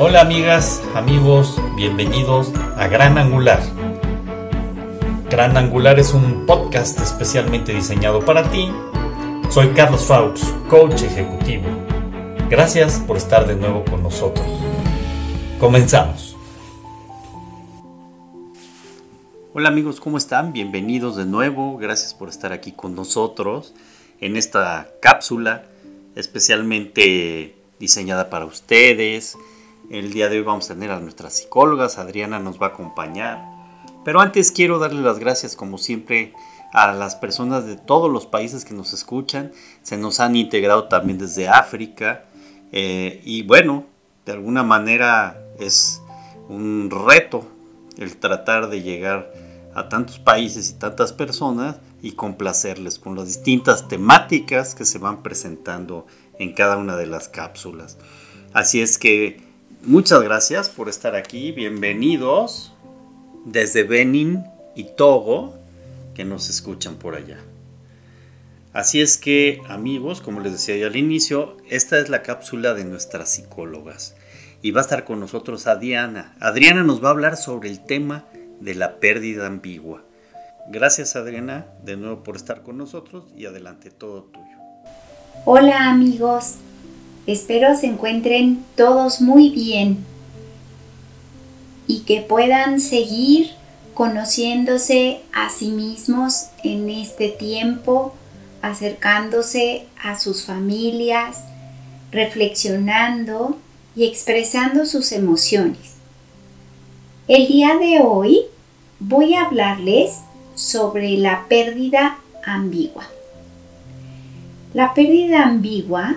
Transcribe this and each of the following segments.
Hola amigas, amigos, bienvenidos a Gran Angular. Gran Angular es un podcast especialmente diseñado para ti. Soy Carlos Faux, coach ejecutivo. Gracias por estar de nuevo con nosotros. Comenzamos. Hola amigos, ¿cómo están? Bienvenidos de nuevo. Gracias por estar aquí con nosotros en esta cápsula especialmente diseñada para ustedes el día de hoy vamos a tener a nuestras psicólogas, Adriana nos va a acompañar. Pero antes quiero darle las gracias como siempre a las personas de todos los países que nos escuchan. Se nos han integrado también desde África. Eh, y bueno, de alguna manera es un reto el tratar de llegar a tantos países y tantas personas y complacerles con las distintas temáticas que se van presentando en cada una de las cápsulas. Así es que Muchas gracias por estar aquí. Bienvenidos desde Benin y Togo que nos escuchan por allá. Así es que amigos, como les decía yo al inicio, esta es la cápsula de nuestras psicólogas. Y va a estar con nosotros Adriana. Adriana nos va a hablar sobre el tema de la pérdida ambigua. Gracias Adriana de nuevo por estar con nosotros y adelante todo tuyo. Hola amigos, Espero se encuentren todos muy bien y que puedan seguir conociéndose a sí mismos en este tiempo, acercándose a sus familias, reflexionando y expresando sus emociones. El día de hoy voy a hablarles sobre la pérdida ambigua. La pérdida ambigua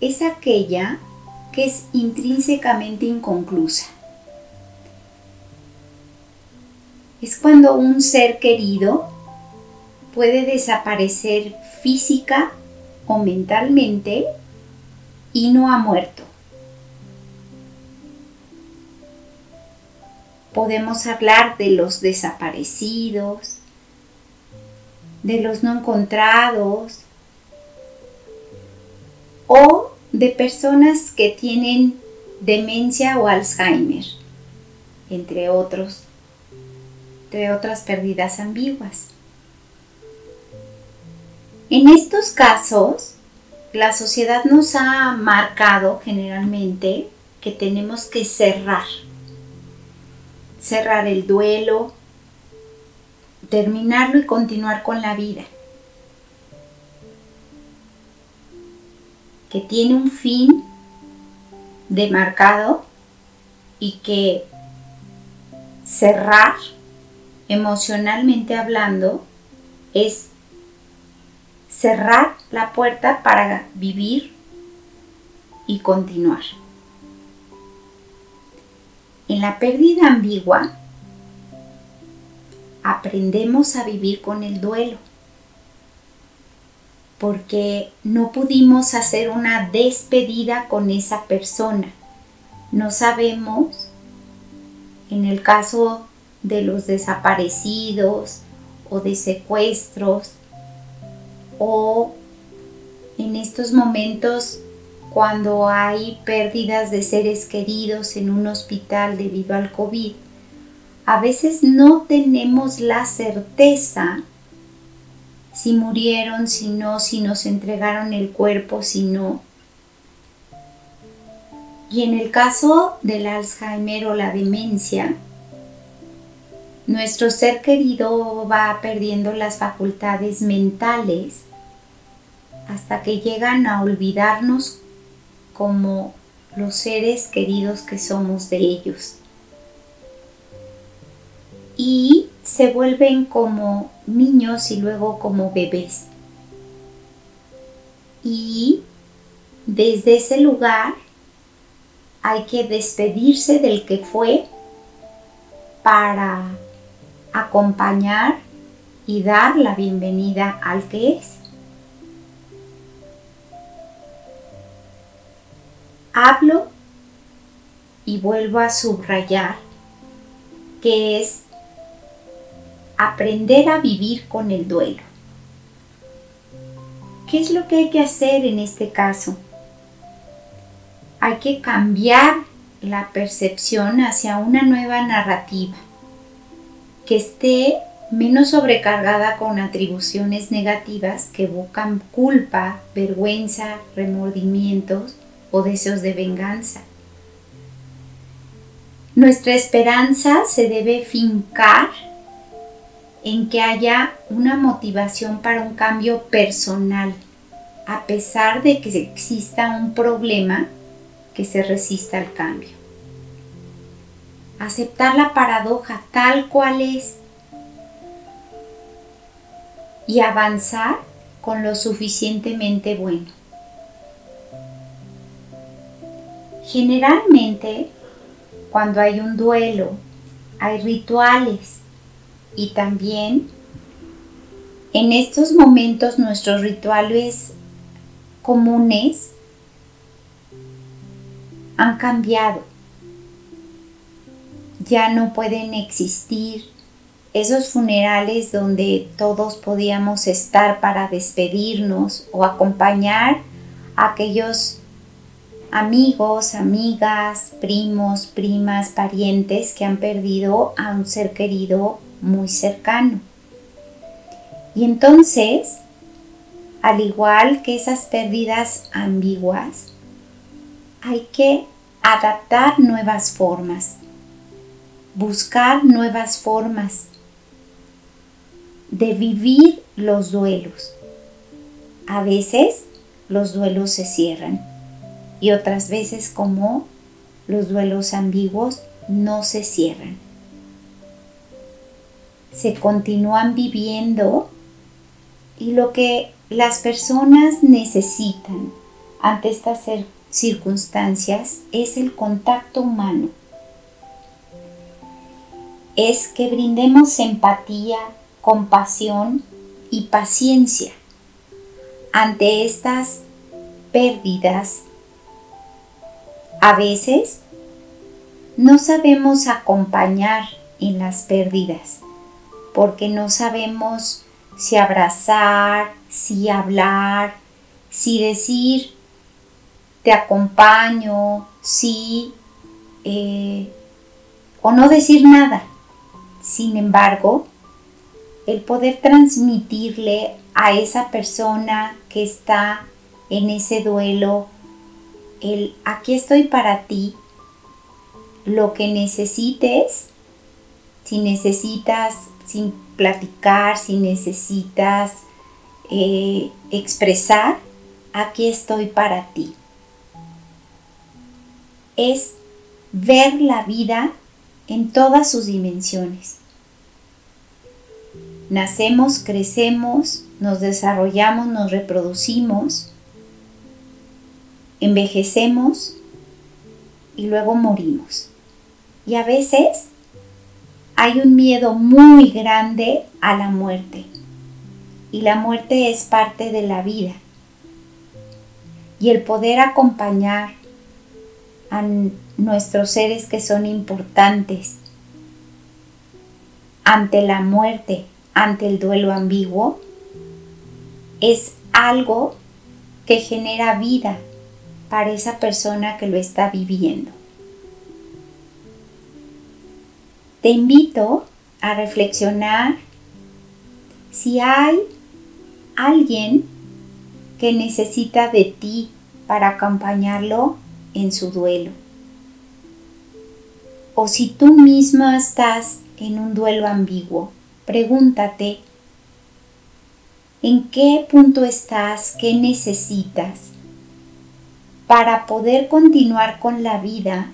es aquella que es intrínsecamente inconclusa. Es cuando un ser querido puede desaparecer física o mentalmente y no ha muerto. Podemos hablar de los desaparecidos, de los no encontrados, o de personas que tienen demencia o Alzheimer, entre otros, entre otras pérdidas ambiguas. En estos casos, la sociedad nos ha marcado generalmente que tenemos que cerrar, cerrar el duelo, terminarlo y continuar con la vida. Tiene un fin demarcado y que cerrar emocionalmente hablando es cerrar la puerta para vivir y continuar. En la pérdida ambigua aprendemos a vivir con el duelo porque no pudimos hacer una despedida con esa persona. No sabemos, en el caso de los desaparecidos o de secuestros, o en estos momentos cuando hay pérdidas de seres queridos en un hospital debido al COVID, a veces no tenemos la certeza si murieron, si no, si nos entregaron el cuerpo, si no. Y en el caso del Alzheimer o la demencia, nuestro ser querido va perdiendo las facultades mentales hasta que llegan a olvidarnos como los seres queridos que somos de ellos. Y se vuelven como niños y luego como bebés. Y desde ese lugar hay que despedirse del que fue para acompañar y dar la bienvenida al que es. Hablo y vuelvo a subrayar que es aprender a vivir con el duelo. ¿Qué es lo que hay que hacer en este caso? Hay que cambiar la percepción hacia una nueva narrativa que esté menos sobrecargada con atribuciones negativas que evocan culpa, vergüenza, remordimientos o deseos de venganza. Nuestra esperanza se debe fincar en que haya una motivación para un cambio personal, a pesar de que exista un problema que se resista al cambio. Aceptar la paradoja tal cual es y avanzar con lo suficientemente bueno. Generalmente, cuando hay un duelo, hay rituales y también en estos momentos nuestros rituales comunes han cambiado. Ya no pueden existir esos funerales donde todos podíamos estar para despedirnos o acompañar a aquellos amigos, amigas, primos, primas, parientes que han perdido a un ser querido muy cercano. Y entonces, al igual que esas pérdidas ambiguas, hay que adaptar nuevas formas, buscar nuevas formas de vivir los duelos. A veces los duelos se cierran y otras veces como los duelos ambiguos no se cierran. Se continúan viviendo y lo que las personas necesitan ante estas circunstancias es el contacto humano. Es que brindemos empatía, compasión y paciencia ante estas pérdidas. A veces no sabemos acompañar en las pérdidas porque no sabemos si abrazar, si hablar, si decir te acompaño, si eh, o no decir nada. Sin embargo, el poder transmitirle a esa persona que está en ese duelo, el aquí estoy para ti, lo que necesites, si necesitas sin platicar, si necesitas eh, expresar, aquí estoy para ti. Es ver la vida en todas sus dimensiones. Nacemos, crecemos, nos desarrollamos, nos reproducimos, envejecemos y luego morimos. Y a veces hay un miedo muy grande a la muerte. Y la muerte es parte de la vida. Y el poder acompañar a nuestros seres que son importantes ante la muerte ante el duelo ambiguo es algo que genera vida para esa persona que lo está viviendo. Te invito a reflexionar si hay alguien que necesita de ti para acompañarlo en su duelo. O si tú mismo estás en un duelo ambiguo pregúntate, ¿en qué punto estás? ¿Qué necesitas? Para poder continuar con la vida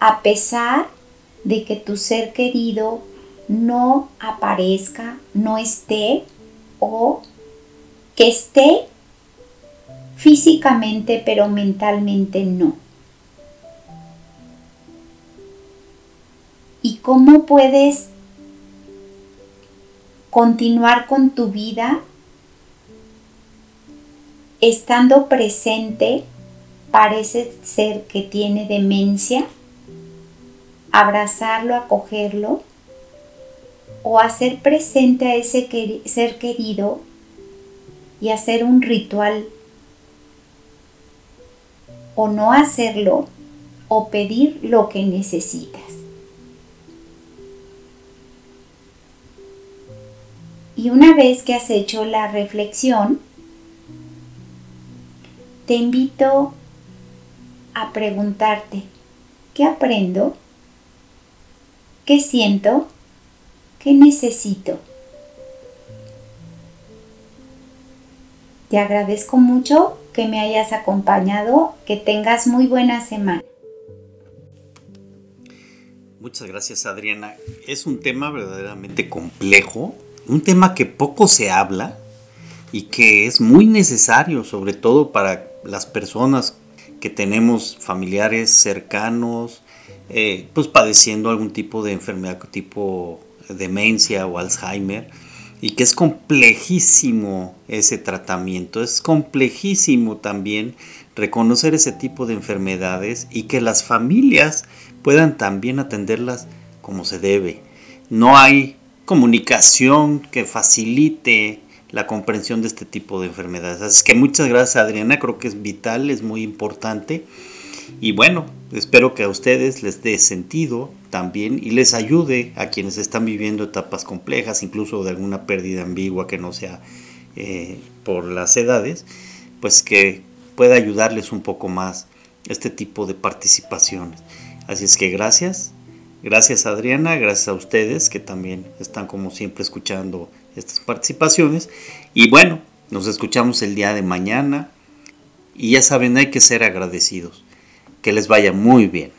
a pesar de que tu ser querido no aparezca, no esté o que esté físicamente pero mentalmente no. ¿Y cómo puedes continuar con tu vida estando presente parece ser que tiene demencia, abrazarlo, acogerlo o hacer presente a ese ser querido y hacer un ritual o no hacerlo o pedir lo que necesitas. Y una vez que has hecho la reflexión, te invito a preguntarte, ¿qué aprendo? ¿Qué siento? ¿Qué necesito? Te agradezco mucho que me hayas acompañado, que tengas muy buena semana. Muchas gracias Adriana. Es un tema verdaderamente complejo, un tema que poco se habla y que es muy necesario, sobre todo para las personas que tenemos familiares cercanos, eh, pues padeciendo algún tipo de enfermedad tipo demencia o Alzheimer y que es complejísimo ese tratamiento, es complejísimo también reconocer ese tipo de enfermedades y que las familias puedan también atenderlas como se debe. No hay comunicación que facilite la comprensión de este tipo de enfermedades. Así que muchas gracias Adriana, creo que es vital, es muy importante. Y bueno, espero que a ustedes les dé sentido también y les ayude a quienes están viviendo etapas complejas, incluso de alguna pérdida ambigua que no sea eh, por las edades, pues que pueda ayudarles un poco más este tipo de participaciones. Así es que gracias, gracias Adriana, gracias a ustedes que también están como siempre escuchando estas participaciones. Y bueno, nos escuchamos el día de mañana y ya saben, hay que ser agradecidos. Que les vaya muy bien.